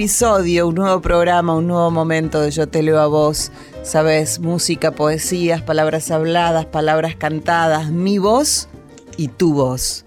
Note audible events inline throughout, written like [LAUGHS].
Episodio, un nuevo programa, un nuevo momento de Yo te leo a vos. Sabes, música, poesías, palabras habladas, palabras cantadas, mi voz y tu voz.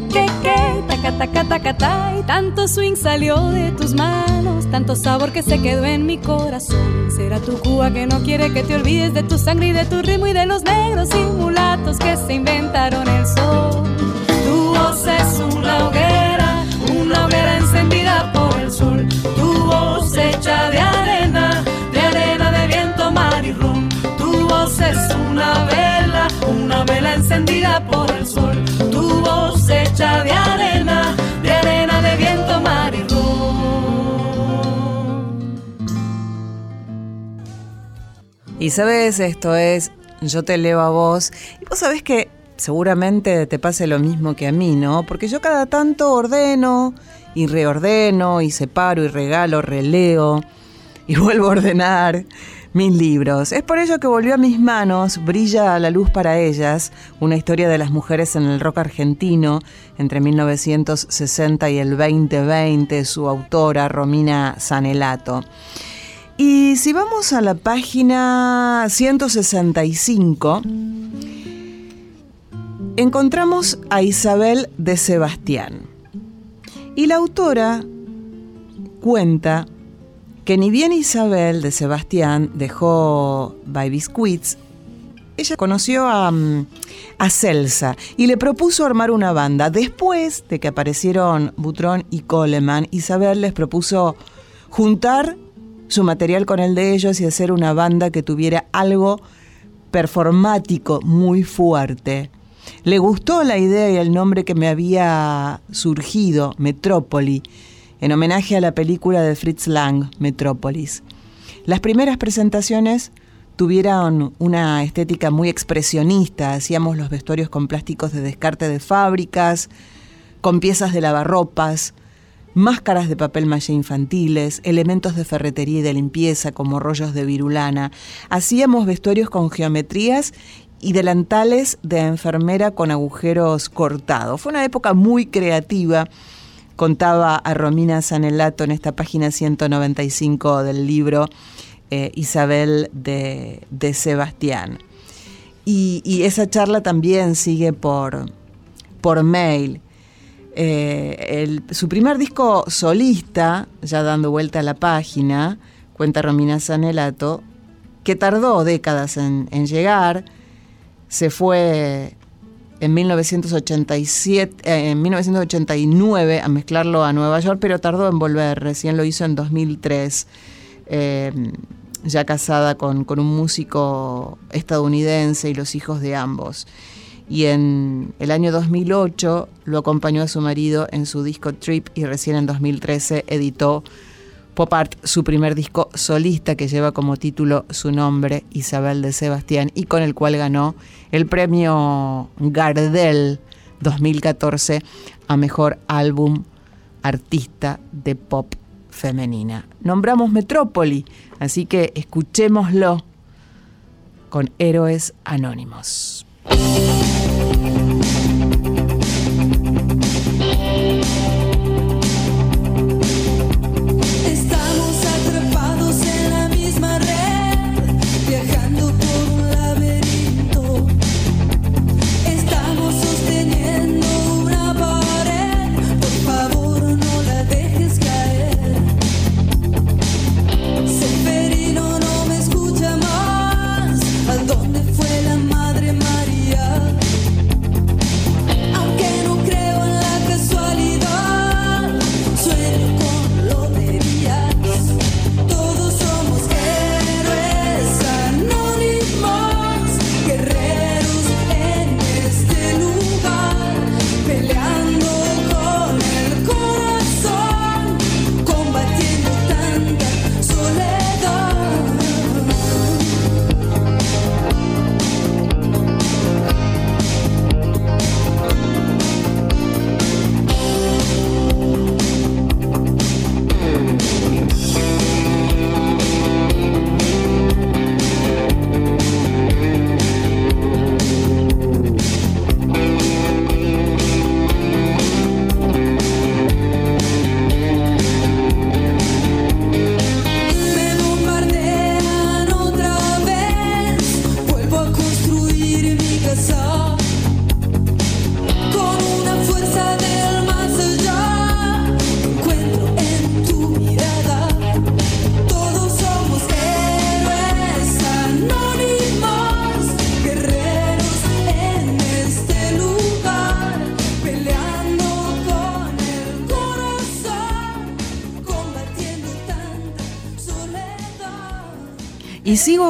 Y tanto swing salió de tus manos, tanto sabor que se quedó en mi corazón. Será tu Cuba que no quiere que te olvides de tu sangre y de tu ritmo y de los negros y mulatos que se inventaron el sol. Tu voz es hoguera, Y sabes, esto es Yo te leo a vos. Y vos sabés que seguramente te pase lo mismo que a mí, ¿no? Porque yo cada tanto ordeno y reordeno y separo y regalo, releo y [LAUGHS] vuelvo a ordenar mis libros. Es por ello que volvió a mis manos Brilla la luz para ellas, una historia de las mujeres en el rock argentino entre 1960 y el 2020, su autora Romina Sanelato. Y si vamos a la página 165, encontramos a Isabel de Sebastián. Y la autora cuenta que ni bien Isabel de Sebastián dejó By Biscuits, ella conoció a, mm, a, Celsa y le propuso armar una banda. Después de que aparecieron Butrón y Coleman, Isabel les propuso juntar su material con el de ellos y hacer una banda que tuviera algo performático muy fuerte. Le gustó la idea y el nombre que me había surgido, Metrópoli, en homenaje a la película de Fritz Lang, Metrópolis. Las primeras presentaciones tuvieron una estética muy expresionista, hacíamos los vestuarios con plásticos de descarte de fábricas, con piezas de lavarropas, máscaras de papel maché infantiles, elementos de ferretería y de limpieza como rollos de virulana. Hacíamos vestuarios con geometrías y delantales de enfermera con agujeros cortados. Fue una época muy creativa, contaba a Romina Sanelato en esta página 195 del libro eh, Isabel de, Sebastián. Y, esa charla también sigue por, por mail. Eh, su primer disco solista, ya dando vuelta a la página, cuenta Romina Sanelato, que tardó décadas en, llegar, se fue en 1987, eh, en 1989 a mezclarlo a Nueva York, pero tardó en volver, recién lo hizo en 2003, eh, ya casada con un músico estadounidense y los hijos de ambos y en el año 2008 lo acompañó a su marido en su disco Trip y recién en 2013 editó Pop Art, su primer disco solista que lleva como título su nombre, Isabel de Sebastián, y con el cual ganó el premio Gardel 2014 a Mejor Álbum Artista de Pop Femenina. Nombramos Metrópoli, así que escuchémoslo con Héroes Anónimos.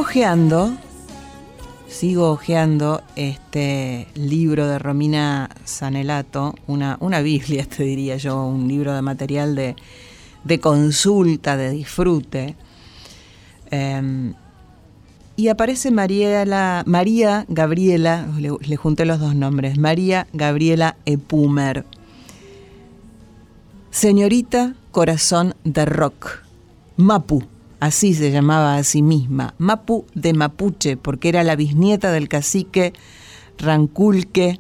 Ojeando, sigo ojeando este libro de Romina Sanelato, una, una Biblia, [LAUGHS] te diría yo, un libro de material de, de consulta, de disfrute. Em, y aparece María, Gabriela, le, le, junté los dos nombres, María Gabriela Epumer. Señorita Corazón de Rock, Mapu, así se llamaba a sí misma, Mapu de Mapuche, porque era la bisnieta del cacique Ranculque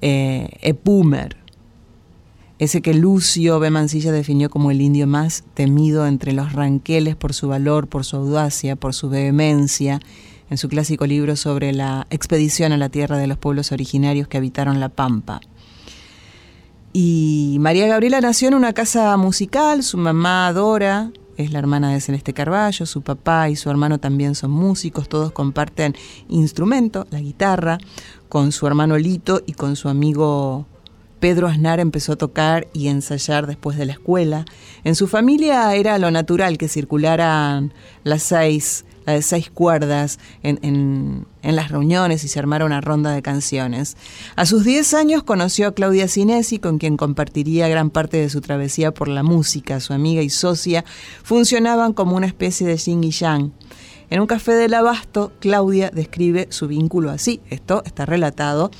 eh, Epumer, ese que Lucio B. Definió como el indio más temido entre los ranqueles por su valor, por su audacia, por su vehemencia, en su clásico libro sobre la expedición a la tierra de los pueblos originarios que habitaron la Pampa. Y María Gabriela nació en una casa musical, su mamá Dora es la hermana de Celeste Carballo, su papá y su hermano también son músicos, todos comparten instrumento, la guitarra, con su hermano Lito y con su amigo Pedro Aznar empezó a tocar y ensayar después de la escuela. En su familia era lo natural que circularan las seis de seis cuerdas en, las reuniones y se armara una ronda de canciones. A sus 10 años conoció a Claudia Cinesi, con quien compartiría gran parte de su travesía por la música. Su amiga y socia funcionaban como una especie de yin y yang. En un café del Abasto, Claudia describe su vínculo así. Esto está relatado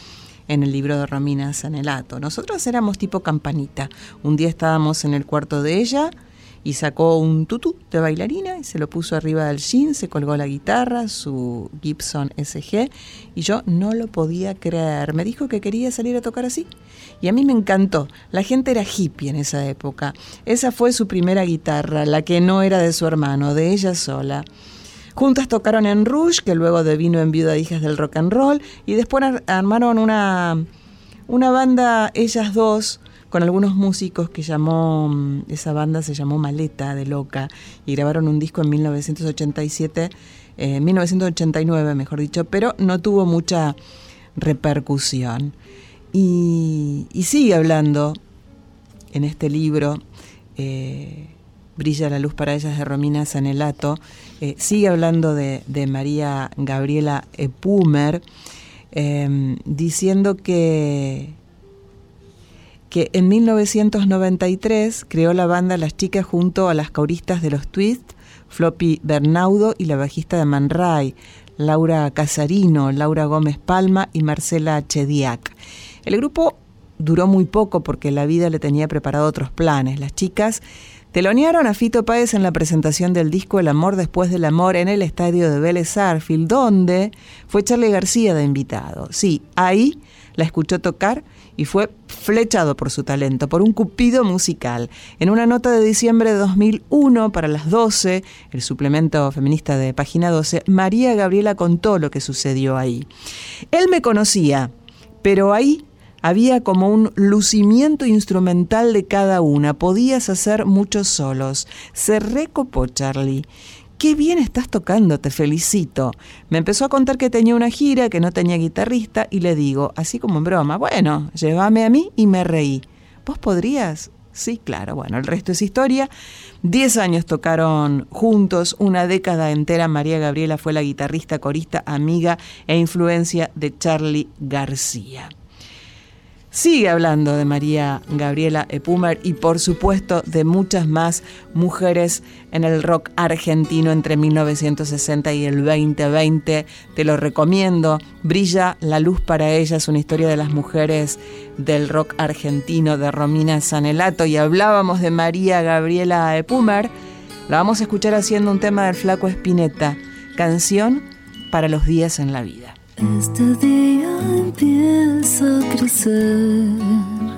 en el libro de Romina Sanelato. Nosotros éramos tipo campanita. Un día estábamos en el cuarto de ella, y sacó un tutú de bailarina y se lo puso arriba del jean, se colgó la guitarra, su Gibson SG y yo no lo podía creer. Me dijo que quería salir a tocar así y a mí me encantó. La gente era hippie en esa época. Esa fue su primera guitarra, la que no era de su hermano, de ella sola. Juntas tocaron en Rouge, que luego devino en Viuda de Hijas del Rock and Roll, y después armaron una, una banda, ellas dos, con algunos músicos que llamó, mm, esa banda se llamó Maleta de Loca y grabaron un disco en 1987, 1989 eh, mejor dicho, pero no tuvo mucha repercusión. Y, sigue hablando en este libro, eh, Brilla la luz para ellas de Romina Sanelato, eh, sigue hablando de, María Gabriela Epumer, diciendo que que en 1993 creó la banda Las Chicas junto a las cauristas de los Twist, Floppy Bernaudo y la bajista de Man Ray, Laura Casarino, Laura Gómez Palma y Marcela Chediak. El grupo duró muy poco porque la vida le tenía preparado otros planes. Las chicas telonearon a Fito Páez en la presentación del disco El amor después del amor en el estadio de Vélez Arfield, donde fue Charlie García de invitado. Sí, ahí la escuchó tocar y fue flechado por su talento, por un cupido musical. En una nota de diciembre de 2001 para las 12, el suplemento feminista de página 12, María Gabriela contó lo que sucedió ahí. Él me conocía, pero ahí había como un lucimiento instrumental de cada una. Podías hacer muchos solos. Se recopó Charlie. Qué bien estás tocando, te felicito. Me empezó a contar que tenía una gira, que no tenía guitarrista, y le digo, así como en broma, bueno, llévame a mí y me reí. ¿Vos podrías? Sí, claro, bueno, el resto es historia. Diez años tocaron juntos, una década entera. María Gabriela fue la guitarrista, corista, amiga e influencia de Charlie García. Sigue hablando de María Gabriela Epumer y por supuesto de muchas más mujeres en el rock argentino entre 1960 y el 2020. Te lo recomiendo. Brilla la luz para ellas, una historia de las mujeres del rock argentino de Romina Sanelato y hablábamos de María Gabriela Epumer. La vamos a escuchar haciendo un tema del flaco Espineta, canción para los días en la vida. Este día empieza a crecer.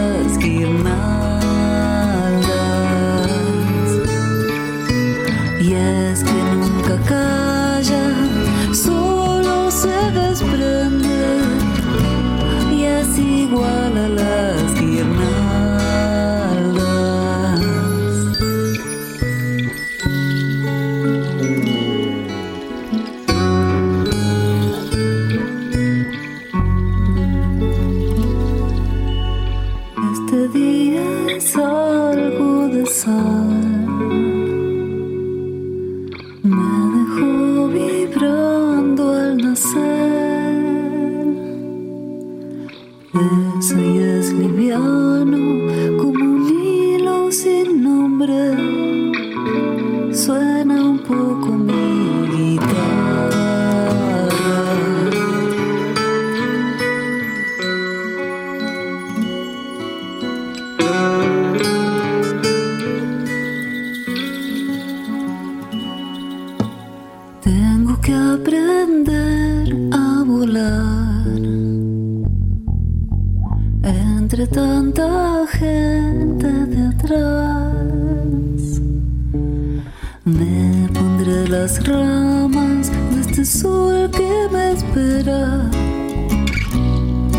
esperar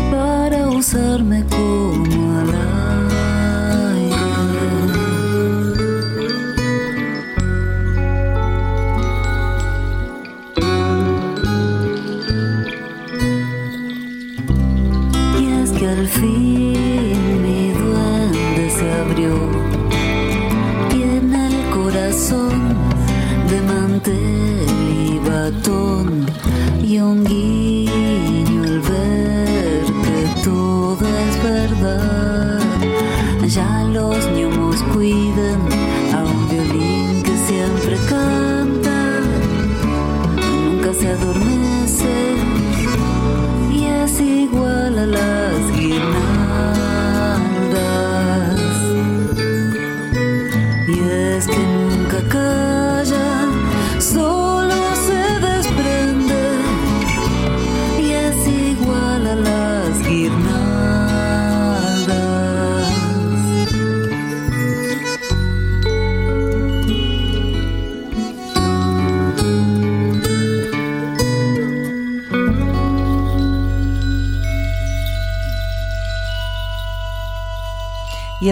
para usarme como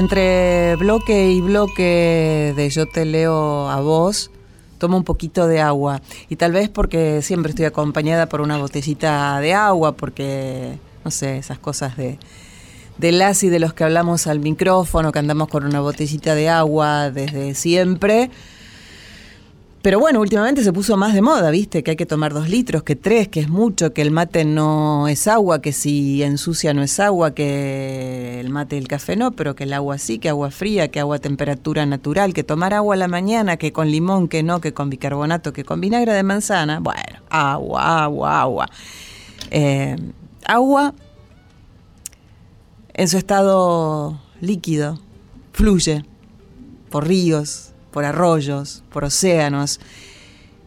entre bloque y bloque de yo te leo a vos, tomo un poquito de agua. Y tal vez porque siempre estoy acompañada por una botellita de agua, porque, no sé, esas cosas de, de las y de los que hablamos al micrófono, que andamos con una botellita de agua desde siempre. Pero bueno, últimamente se puso más de moda, ¿viste? Que hay que tomar dos litros, que tres, que es mucho, que el mate no es agua, que si ensucia no es agua, que el mate y el café no, pero que el agua sí, que agua fría, que agua a temperatura natural, que tomar agua a la mañana, que con limón, que no, que con bicarbonato, que con vinagre de manzana. Bueno, agua, agua, agua. Eh, agua en su estado líquido, fluye por ríos, por arroyos, por océanos.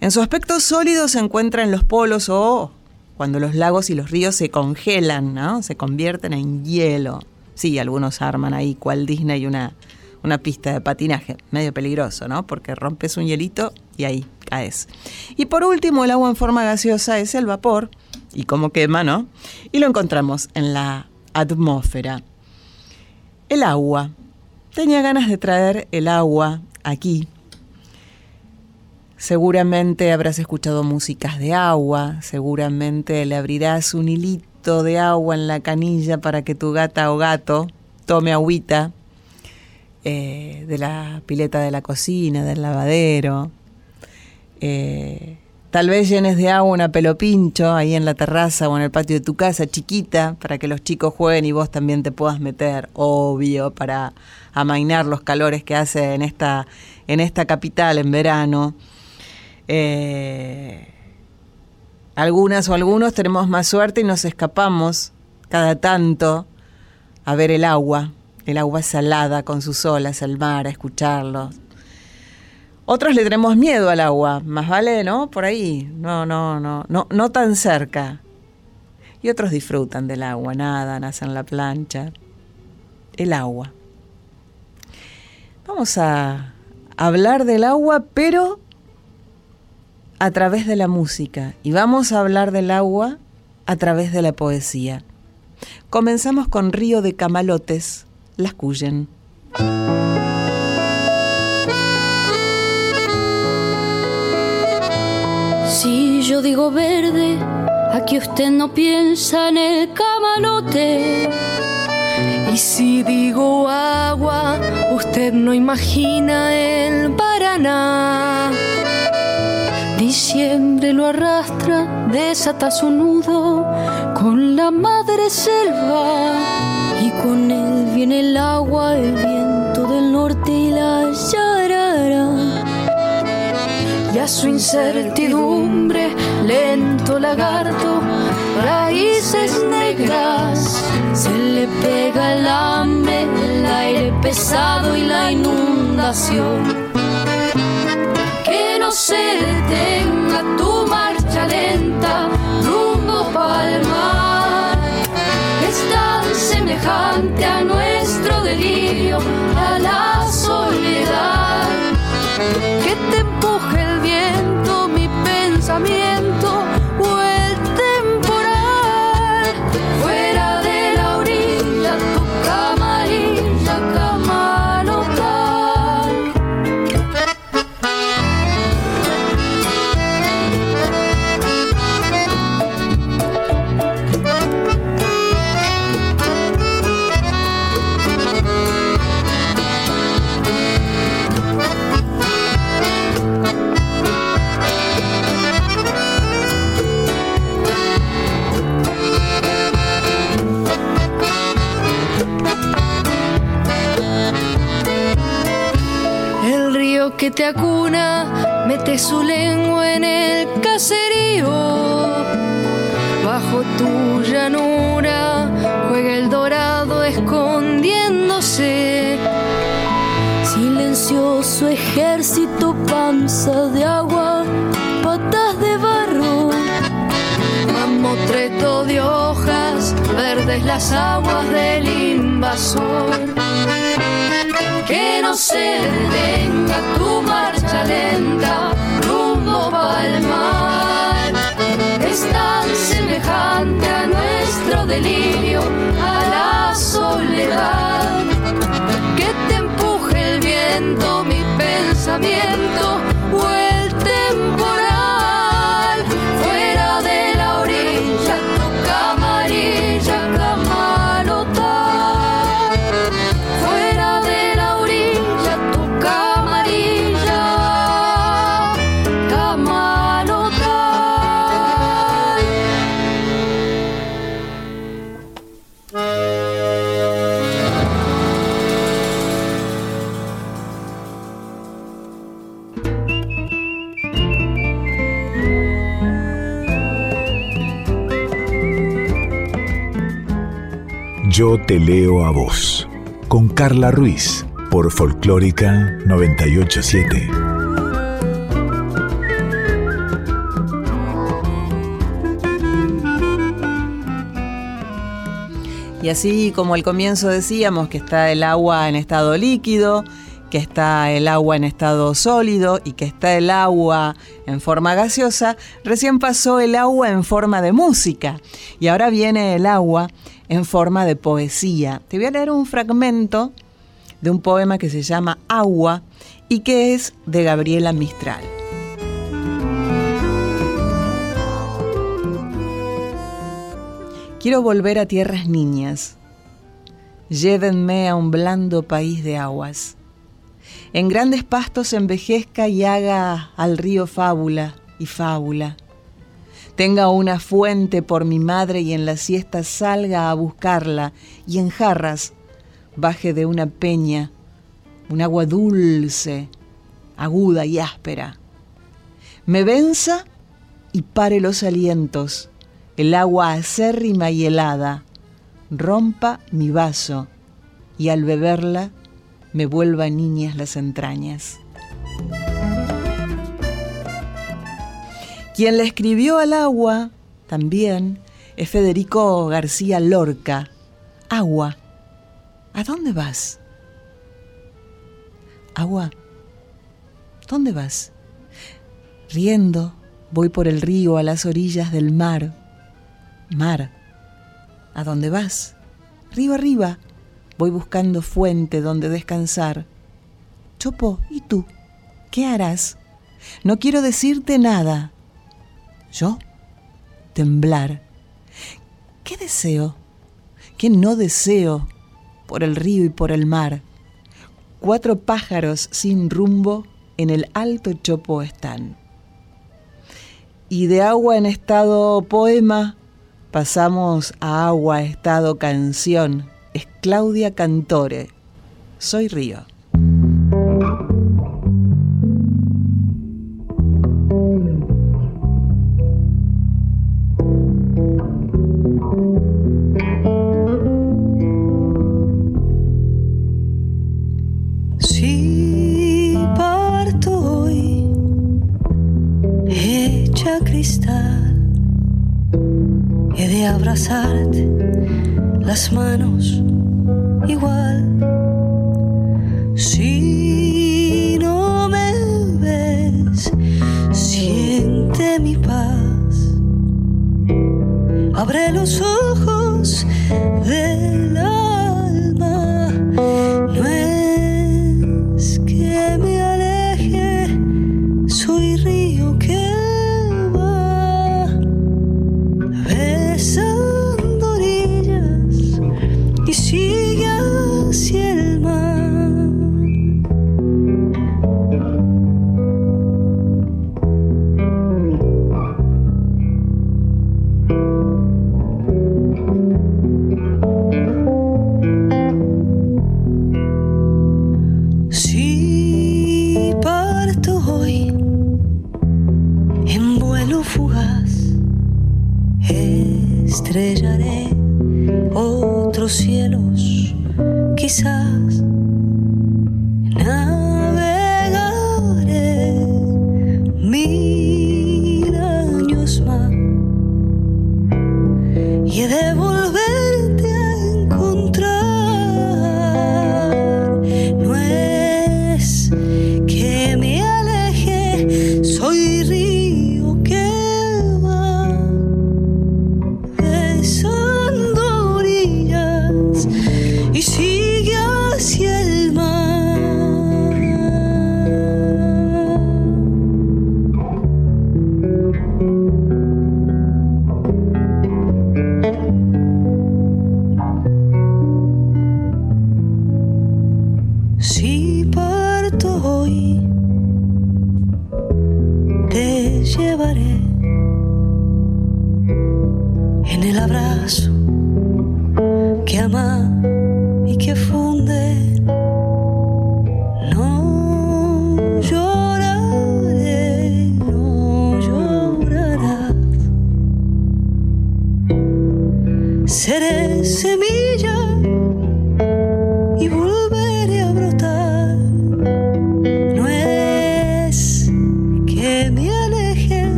En su aspecto sólido se encuentra en los polos o cuando los lagos y los ríos se congelan, ¿no? Se convierten en hielo. Sí, algunos arman ahí cual Disney una, una pista de patinaje, medio peligroso, ¿no? Porque rompes un hielito y ahí caes. Y por último, el agua en forma gaseosa es el vapor, y como quema, ¿no? Y lo encontramos en la atmósfera. El agua. Tenía ganas de traer el agua aquí. Seguramente habrás escuchado músicas de agua, seguramente le abrirás un hilito de agua en la canilla para que tu gata o gato tome agüita eh, de la pileta de la cocina, del lavadero. Eh, tal vez llenes de agua una pelopincho ahí en la terraza o en el patio de tu casa, chiquita, para que los chicos jueguen y vos también te puedas meter, obvio, para amainar los calores que hace en esta, en esta capital en verano. Eh, algunas o algunos tenemos más suerte y nos escapamos cada tanto a ver el agua, el agua salada con sus olas, el mar, a escucharlo. Otros le tenemos miedo al agua, más vale, ¿no? Por ahí, no, no, no, no, no tan cerca. Y otros disfrutan del agua, nadan, hacen la plancha. El agua. Vamos a hablar del agua, pero a través de la música. Y vamos a hablar del agua a través de la poesía. Comenzamos con Río de Camalotes, las Cuyen. Si yo digo verde, aquí usted no piensa en el camalote. Y si digo agua, usted no imagina el Paraná. Diciembre lo arrastra, desata su nudo con la madre selva. Y con él viene el agua, el viento del norte y la yarara. Y a su incertidumbre, lento lagarto, raíces negras, se le pega el hambre, el aire pesado y la inundación no se detenga tu marcha lenta rumbo pa'l mar. Es tan semejante a nuestro delirio, las aguas del invasor que no se detenga tu marcha lenta rumbo al mar. Es tan semejante a nuestro delirio, a la soledad, Yo te leo a vos, con Carla Ruiz, por Folclórica 987. Y así como al comienzo decíamos que está el agua en estado líquido, que está el agua en estado sólido y que está el agua en forma gaseosa, recién pasó el agua en forma de música y ahora viene el agua en forma de poesía. Te voy a leer un fragmento de un poema que se llama Agua y que es de Gabriela Mistral. Quiero volver a tierras niñas. Llévenme a un blando país de aguas. En grandes pastos envejezca y haga al río fábula y fábula. Tenga una fuente por mi madre y en la siesta salga a buscarla y en jarras baje de una peña un agua dulce, aguda y áspera. Me venza y pare los alientos, el agua acérrima y helada, rompa mi vaso y al beberla me vuelva niñas las entrañas. Quien le escribió al agua también es Federico García Lorca. Agua, ¿a dónde vas? Agua, ¿dónde vas? Riendo, voy por el río a las orillas del mar. Mar, ¿a dónde vas? Río arriba, voy buscando fuente donde descansar. Chopo, ¿y tú? ¿Qué harás? No quiero decirte nada. ¿Yo? Temblar. ¿Qué deseo? ¿Qué no deseo por el río y por el mar? Cuatro pájaros sin rumbo en el alto chopo están. Y de agua en estado poema pasamos a agua estado canción. Es Claudia Cantore. Soy Río.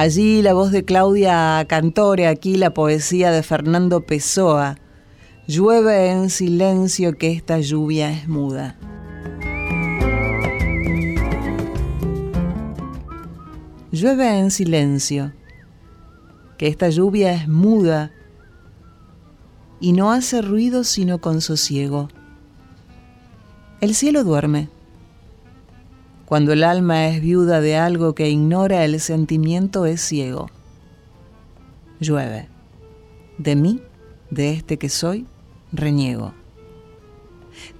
Allí la voz de Claudia Cantore, aquí la poesía de Fernando Pessoa. Llueve en silencio que esta lluvia es muda. Llueve en silencio, que esta lluvia es muda y no hace ruido sino con sosiego. El cielo duerme cuando el alma es viuda de algo que ignora el sentimiento es ciego. Llueve. De mí, de este que soy, reniego.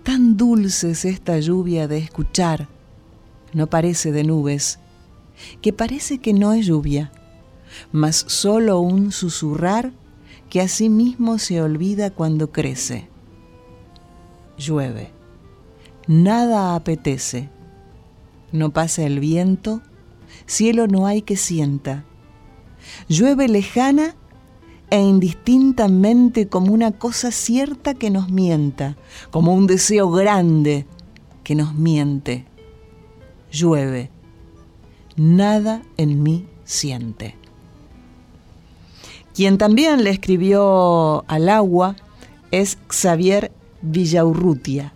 Tan dulce es esta lluvia de escuchar, no parece de nubes, que parece que no es lluvia, mas solo un susurrar que a sí mismo se olvida cuando crece. Llueve. Nada apetece no pasa el viento, cielo no hay que sienta. Llueve lejana e indistintamente como una cosa cierta que nos mienta, como un deseo grande que nos miente. Llueve, nada en mí siente. Quien también le escribió al agua es Xavier Villaurrutia,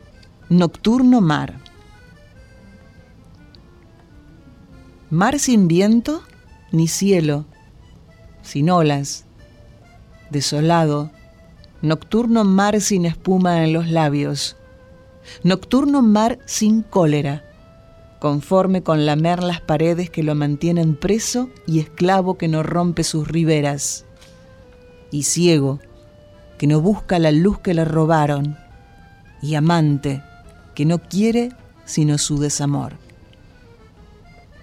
Nocturno Mar. Mar sin viento ni cielo, sin olas, desolado, nocturno mar sin espuma en los labios, nocturno mar sin cólera, conforme con lamer las paredes que lo mantienen preso y esclavo que no rompe sus riberas, y ciego, que no busca la luz que le robaron, y amante, que no quiere sino su desamor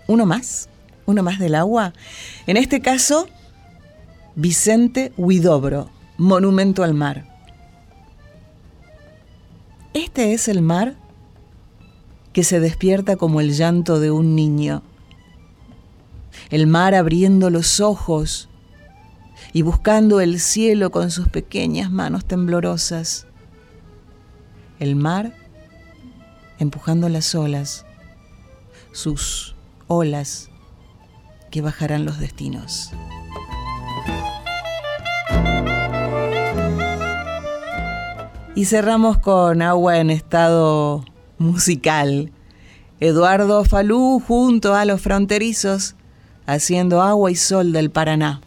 uno más, uno más del agua. En este caso, Vicente Huidobro, Monumento al Mar. Este es el mar que se despierta como el llanto de un niño. El mar abriendo los ojos y buscando el cielo con sus pequeñas manos temblorosas. El mar empujando las olas, sus olas que bajarán los destinos. Y cerramos con agua en estado musical. Eduardo Falú junto a los fronterizos haciendo agua y sol del Paraná.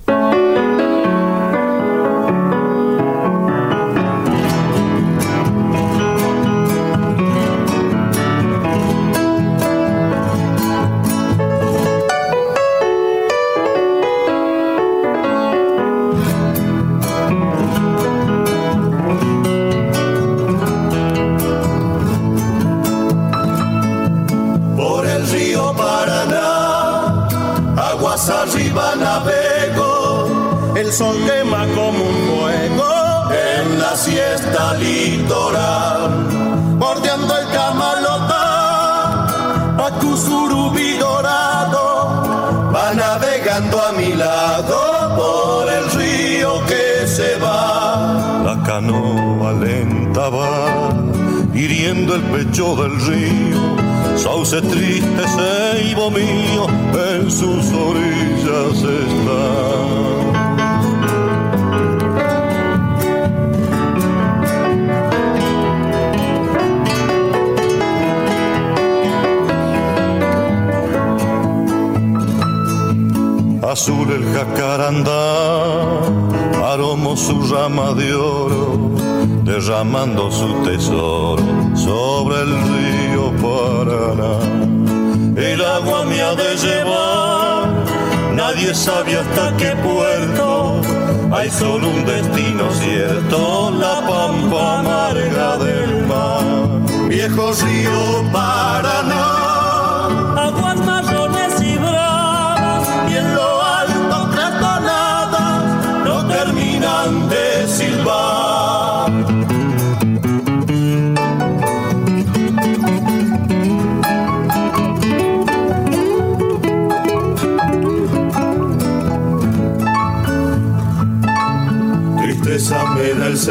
Pecho del río. Sauce triste, ceibo mío, en sus orillas está. azul el jacarandá, aromo su rama de oro, derramando su tesoro sobre el río Paraná. El agua me ha de llevar, nadie sabe hasta qué puerto, hay solo un destino cierto, la pampa amarga del mar. Viejo río Paraná,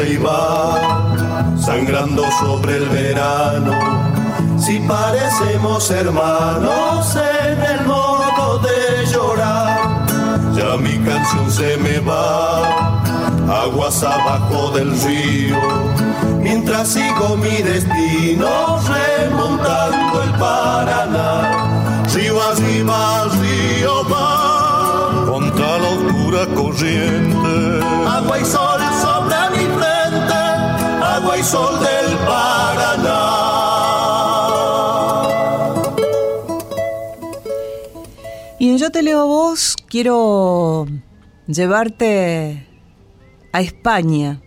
se sangrando sobre el verano. Si parecemos hermanos en el modo de llorar, ya mi canción se me va, aguas abajo del río, mientras sigo mi destino remontando el Paraná. Río arriba, río va, contra la oscura corriente. Agua y sol y sol del Paraná. Y en Yo te leo a vos, quiero llevarte a España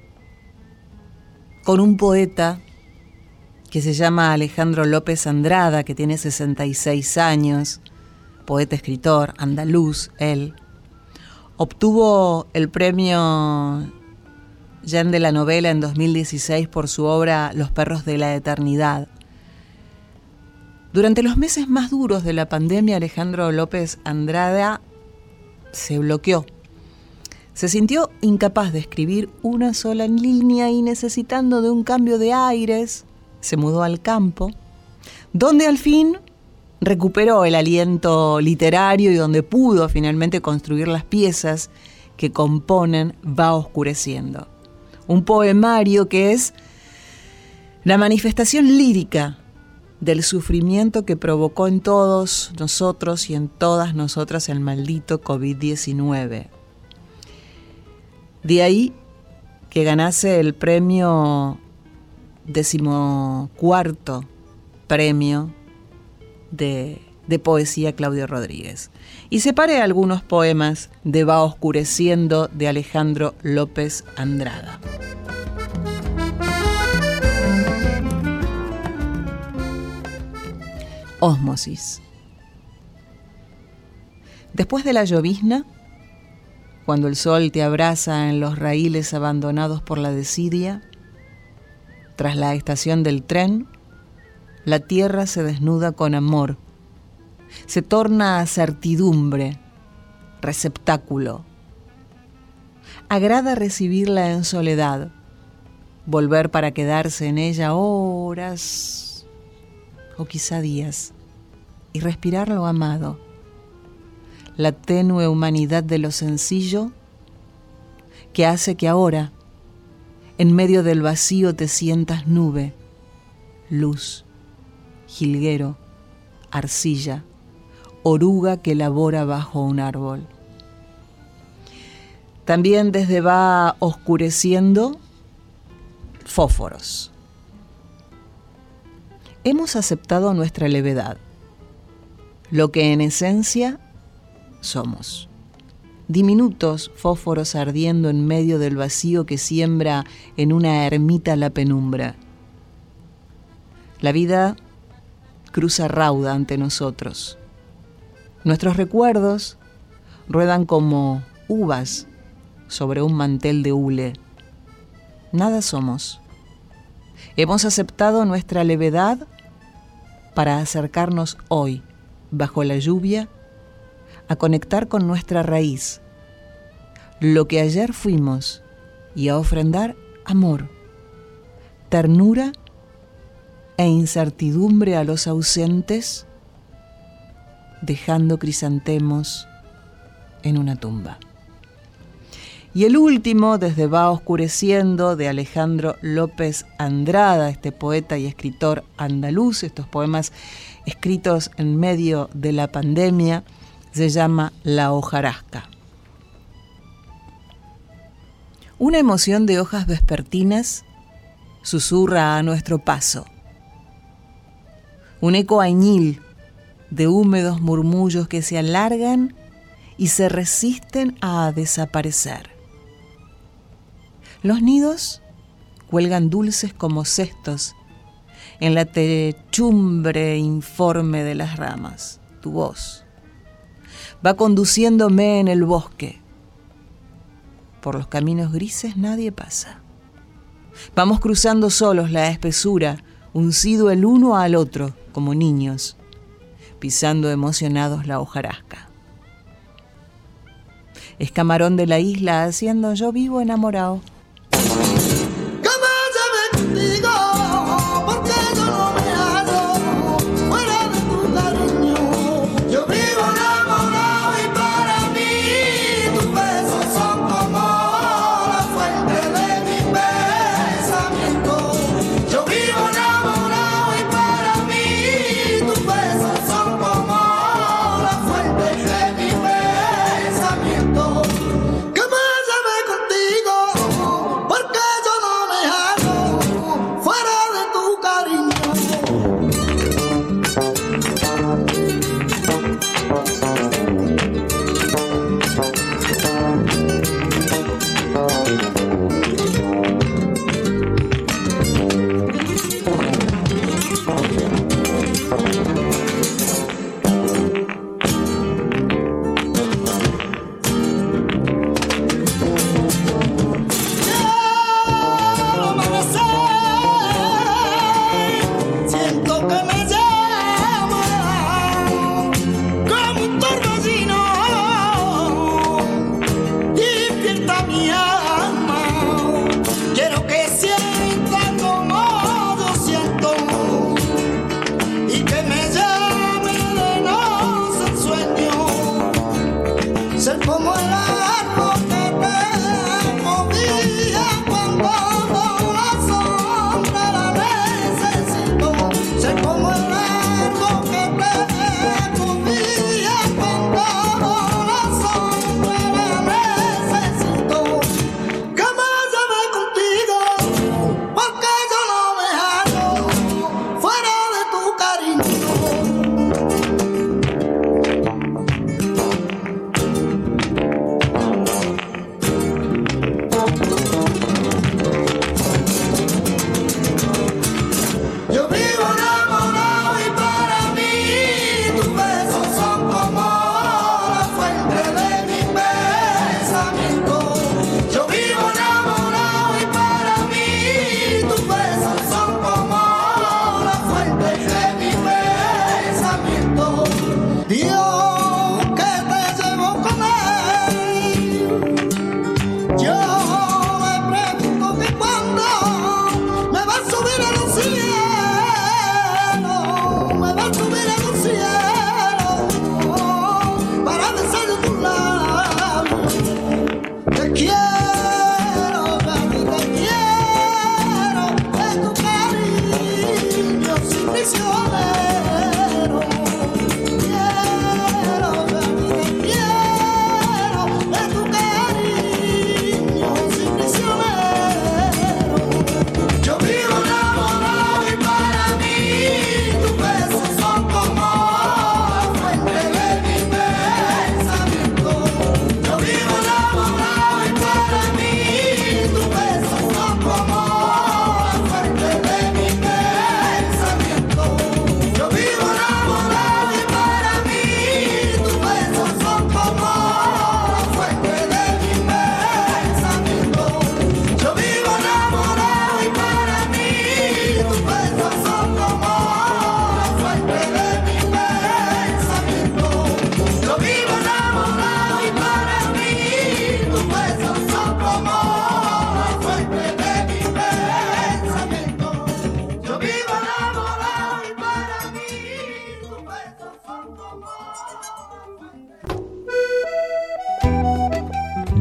con un poeta que se llama Alejandro López Andrada, que tiene 66 años, poeta escritor, andaluz, él. Obtuvo el premio Jan de la novela en 2016 por su obra Los perros de la eternidad. Durante los meses más duros de la pandemia, Alejandro López Andrada se bloqueó. Se sintió incapaz de escribir una sola línea y necesitando de un cambio de aires, se mudó al campo, donde al fin recuperó el aliento literario y donde pudo finalmente construir las piezas que componen Va oscureciendo. Un poemario que es la manifestación lírica del sufrimiento que provocó en todos nosotros y en todas nosotras el maldito COVID-19. De ahí que ganase el premio decimocuarto premio de, de, poesía Claudio Rodríguez. Y separé algunos poemas de Va Oscureciendo de Alejandro López Andrada. Ósmosis. Después de la llovizna, cuando el sol te abraza en los raíles abandonados por la desidia, tras la estación del tren, la tierra se desnuda con amor, se torna certidumbre, receptáculo. Agrada recibirla en soledad, volver para quedarse en ella horas o quizá días y respirar lo amado, la tenue humanidad de lo sencillo que hace que ahora, en medio del vacío, te sientas nube, luz, jilguero, arcilla, oruga que labora bajo un árbol. También desde va oscureciendo fósforos. Hemos aceptado nuestra levedad, lo que en esencia somos. Diminutos fósforos ardiendo en medio del vacío que siembra en una ermita la penumbra. La vida cruza rauda ante nosotros. Nuestros recuerdos ruedan como uvas sobre un mantel de hule. Nada somos. Hemos aceptado nuestra levedad para acercarnos hoy, bajo la lluvia, a conectar con nuestra raíz, lo que ayer fuimos, y a ofrendar amor, ternura e incertidumbre a los ausentes, dejando crisantemos en una tumba. Y el último, desde Va Oscureciendo, de Alejandro López Andrada, este poeta y escritor andaluz, estos poemas escritos en medio de la pandemia, se llama La hojarasca. Una emoción de hojas vespertinas susurra a nuestro paso. Un eco añil de húmedos murmullos que se alargan y se resisten a desaparecer. Los nidos cuelgan dulces como cestos en la techumbre informe de las ramas. Tu voz va conduciéndome en el bosque. Por los caminos grises nadie pasa. Vamos cruzando solos la espesura, uncido el uno al otro, como niños, pisando emocionados la hojarasca. Es camarón de la isla haciendo yo vivo enamorado.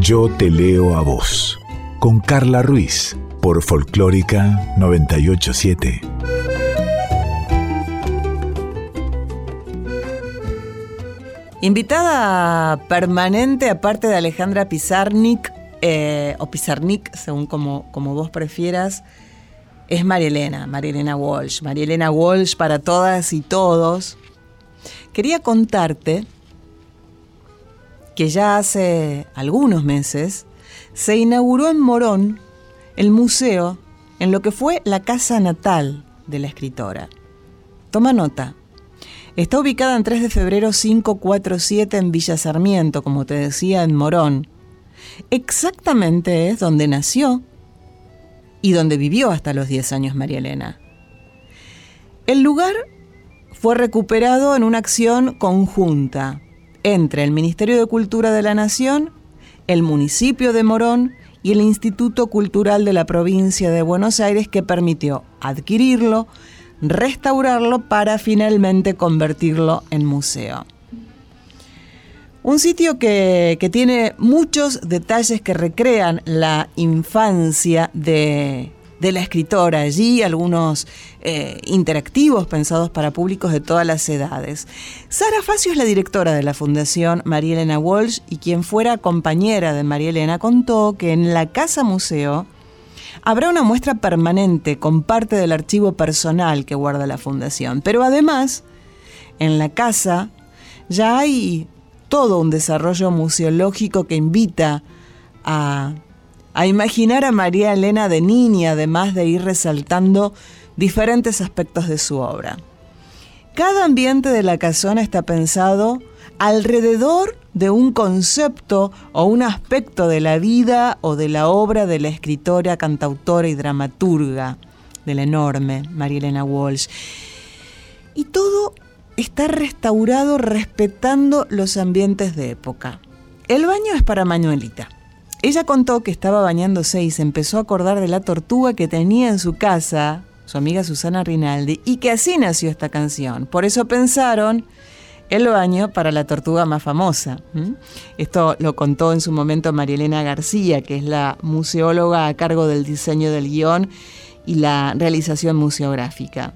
Yo te leo a vos, con Carla Ruiz, por Folclórica 987. Invitada permanente, aparte de Alejandra Pizarnik, eh, o Pizarnik, según como, como vos prefieras, es Marielena, Marielena Walsh. Marielena Walsh para todas y todos. Quería contarte que ya hace algunos meses se inauguró en Morón el museo en lo que fue la casa natal de la escritora. Toma nota. Está ubicada en 3 de febrero 547 en Villa Sarmiento, como te decía, en Morón. Exactamente es donde nació y donde vivió hasta los 10 años María Elena. El lugar fue recuperado en una acción conjunta entre el Ministerio de Cultura de la Nación, el municipio de Morón y el Instituto Cultural de la provincia de Buenos Aires que permitió adquirirlo, restaurarlo para finalmente convertirlo en museo. Un sitio que, tiene muchos detalles que recrean la infancia de, de la escritora allí, algunos eh, interactivos pensados para públicos de todas las edades. Sara Facio es la directora de la Fundación María Elena Walsh y quien fuera compañera de María Elena contó que en la Casa Museo habrá una muestra permanente con parte del archivo personal que guarda la Fundación, pero además en la casa ya hay todo un desarrollo museológico que invita a a imaginar a María Elena de niña, además de ir resaltando diferentes aspectos de su obra. Cada ambiente de la casona está pensado alrededor de un concepto o un aspecto de la vida o de la obra de la escritora, cantautora y dramaturga de la enorme María Elena Walsh. Y todo está restaurado respetando los ambientes de época. El baño es para Manuelita. Ella contó que estaba bañándose y se empezó a acordar de la tortuga que tenía en su casa, su amiga Susana Rinaldi, y que así nació esta canción. Por eso pensaron el baño para la tortuga más famosa. Esto lo contó en su momento Marielena García, que es la museóloga a cargo del diseño del guion y la realización museográfica.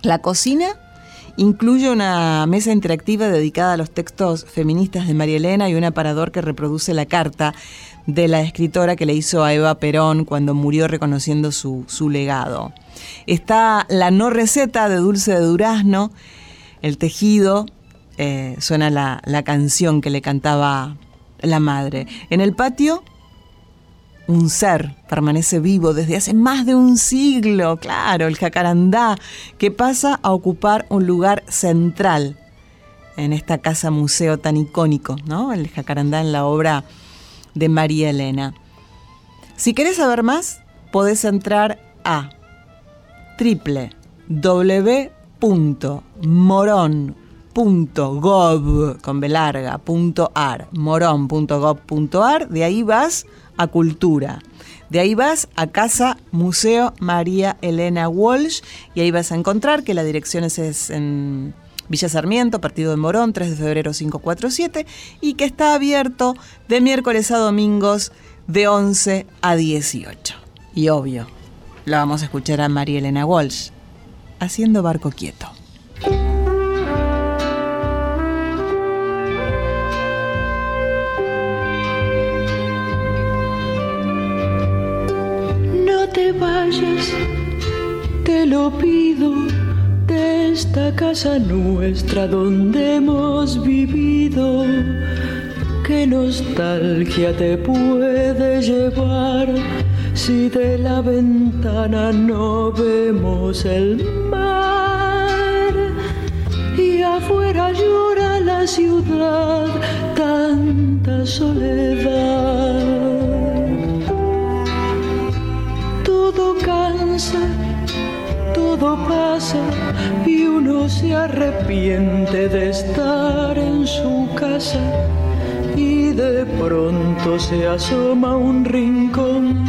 La cocina Incluye una mesa interactiva dedicada a los textos feministas de María Elena y un aparador que reproduce la carta de la escritora que le hizo a Eva Perón cuando murió reconociendo su, legado. Está la no receta de Dulce de Durazno, el tejido, eh, suena la, la canción que le cantaba la madre. En el patio un ser permanece vivo desde hace más de un siglo, claro, el jacarandá, que pasa a ocupar un lugar central en esta casa museo tan icónico, ¿no? El jacarandá en la obra de María Elena. Si querés saber más, podés entrar a www.moron.gov con moron.gov.ar, de ahí vas a cultura. De ahí vas a Casa Museo María Elena Walsh y ahí vas a encontrar que la dirección es en Villa Sarmiento, Partido de Morón, 3 de febrero 547 y que está abierto de miércoles a domingos de 11 a 18. Y obvio, la vamos a escuchar a María Elena Walsh. haciendo barco quieto. Te lo pido, de esta casa nuestra donde hemos vivido. ¿Qué nostalgia te puede llevar si de la ventana no vemos el mar? Y afuera llora la ciudad, tanta soledad. Todo pasa y uno se arrepiente de estar en su casa y de pronto se asoma un rincón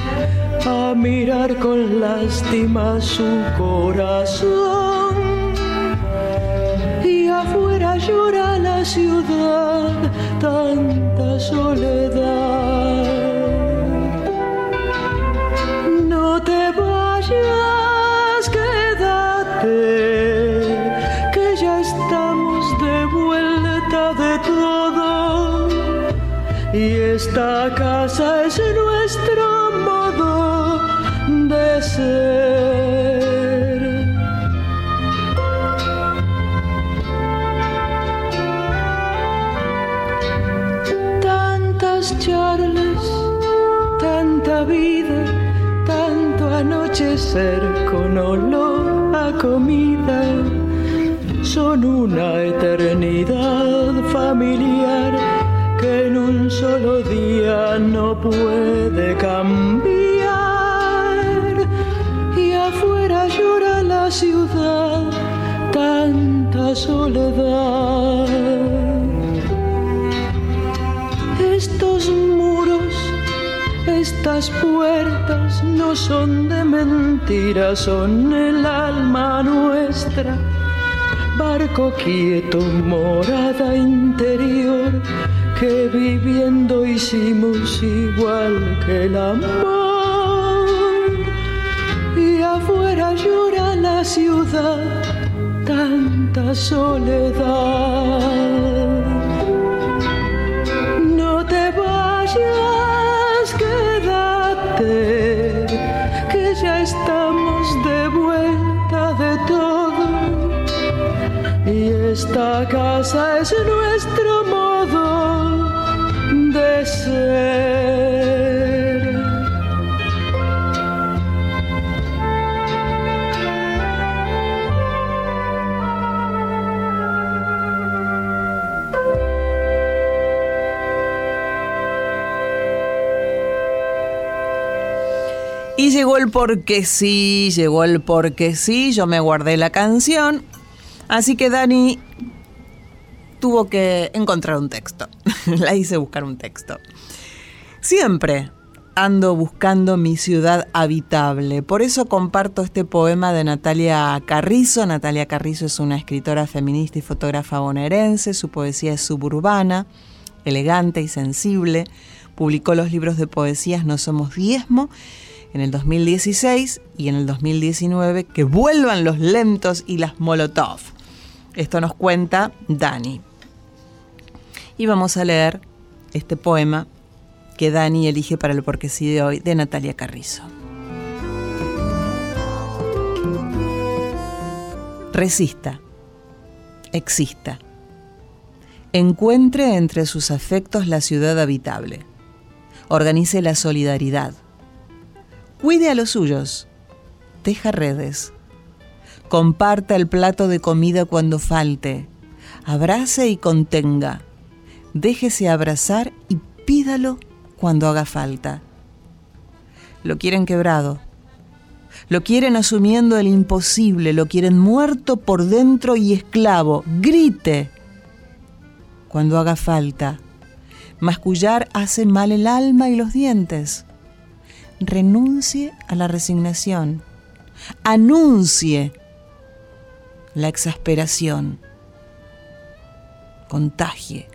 a mirar con lástima su corazón. Y afuera llora la ciudad, tanta soledad. Vayas, quédate, que ya estamos de vuelta de todo. Y esta casa es nuestro modo de ser. Anochecer con olor a comida, son una eternidad familiar que en un solo día no puede cambiar. Y afuera llora la ciudad, tanta soledad. Estos muros, estas puertas no son de mentira, son el alma nuestra. Barco quieto, morada interior, que viviendo hicimos igual que el amor. Y afuera llora la ciudad, tanta soledad. Casa es nuestro modo de ser. Y llegó el porque sí, llegó el porque sí, yo me guardé la canción. Así que Dani tuvo que encontrar un texto. [LAUGHS] la hice buscar un texto. Siempre ando buscando mi ciudad habitable. Por eso comparto este poema de Natalia Carrizo. Natalia Carrizo es una escritora feminista y fotógrafa bonaerense. Su poesía es suburbana, elegante y sensible. Publicó los libros de poesías No Somos Diezmo en el 2016 y en el 2019 que vuelvan los lentos y las molotov. Esto nos cuenta Dani. Y vamos a leer este poema que Dani elige para el porque sí de hoy de Natalia Carrizo. Resista, exista, encuentre entre sus afectos la ciudad habitable, organice la solidaridad, cuide a los suyos, teja redes, comparta el plato de comida cuando falte, abrace y contenga, déjese abrazar y pídalo cuando haga falta. Lo quieren quebrado, lo quieren asumiendo el imposible, lo quieren muerto por dentro y esclavo. Grite cuando haga falta. Mascullar hace mal el alma y los dientes. Renuncie a la resignación. Anuncie la exasperación. Contagie.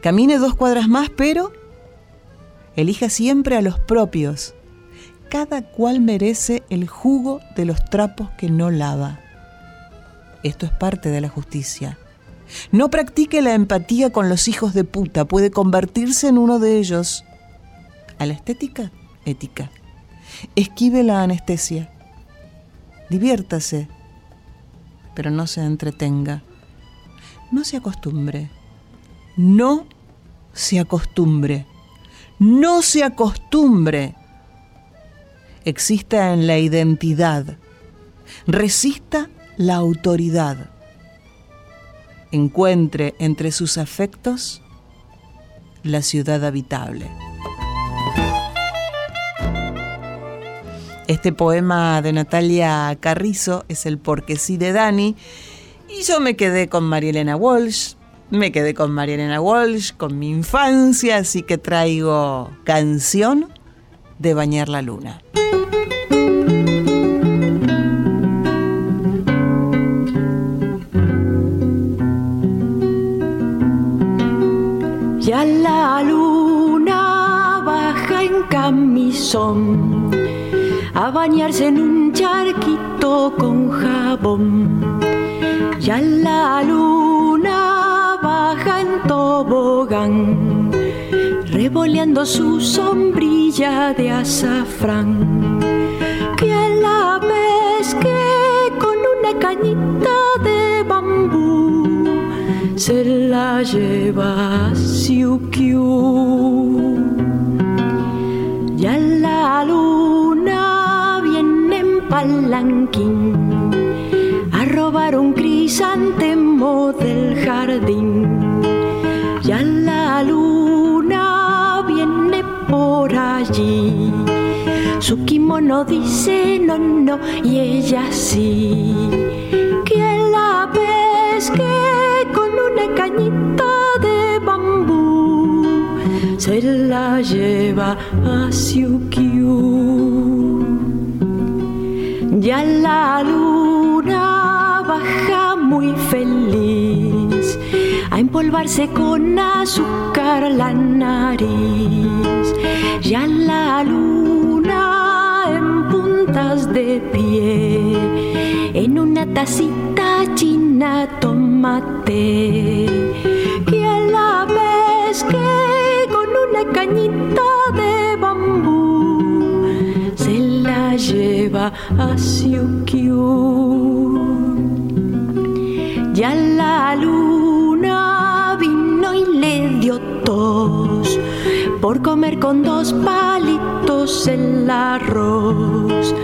Camine dos cuadras más, pero elija siempre a los propios. cada cual merece el jugo de los trapos que no lava. Esto es parte de la justicia. No practique la empatía con los hijos de puta, puede convertirse en uno de ellos. A la estética, ética. Esquive la anestesia. Diviértase, pero no se entretenga. No se acostumbre. No se acostumbre. No se acostumbre. Exista en la identidad. Resista la autoridad. Encuentre entre sus afectos la ciudad habitable. Este poema de Natalia Carrizo es el Porque sí de Dani. Y yo me quedé con María Elena Walsh. Me quedé con María Elena Walsh, con mi infancia, así que traigo canción de Bañar la Luna. Ya la luna baja en camisón a bañarse en un charquito con jabón. Ya la luna en tobogán, revoleando su sombrilla de azafrán. Que la pesque con una cañita de bambú, se la lleva a Siukiu. Ya la luna viene en palanquín a robar un crisantemo del jardín. Allí. Su kimono dice no, no, y ella sí. Que la pesque con una cañita de bambú se la lleva a Siukiu. Ya la luna baja muy feliz a empolvarse con azúcar la nariz. Ya la luna en puntas de pie, en una tacita china tomate. Que la pesque con una cañita de bambú, se la lleva a Siukiu. Ya la luna por comer con dos palitos el arroz.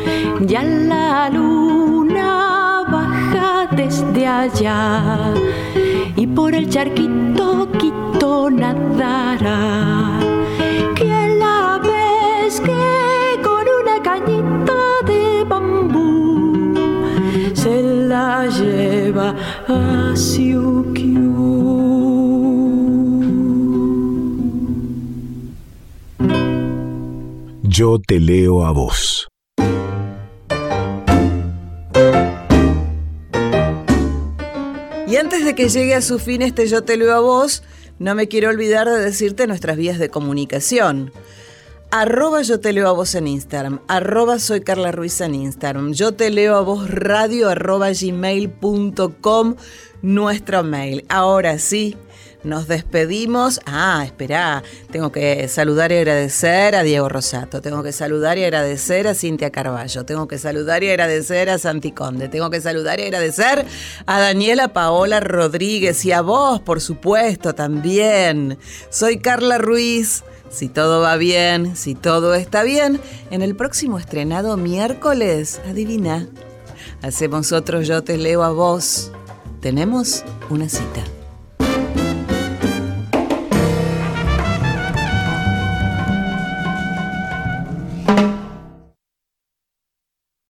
Ya la luna baja desde allá y por el charquito quito nadará. Que la pesque con una cañita de bambú se la lleva a Siukiu. Yo te leo a vos. Y antes de que llegue a su fin este Yo te leo a vos, no me quiero olvidar de decirte nuestras vías de comunicación. Arroba yo te leo a vos en Instagram, arroba soy Carla Ruiz en Instagram, yo te leo a vos radio arroba gmail.com, nuestro mail. Ahora sí, nos despedimos. Ah, espera, tengo que saludar y agradecer a Diego Rosato, tengo que saludar y agradecer a Cintia Carballo, tengo que saludar y agradecer a Santi Conde, tengo que saludar y agradecer a Daniela Paola Rodríguez y a vos, por supuesto, también. Soy Carla Ruiz. Si todo va bien, si todo está bien, en el próximo estrenado miércoles, adivina, hacemos otro Yo te leo a vos. Tenemos una cita.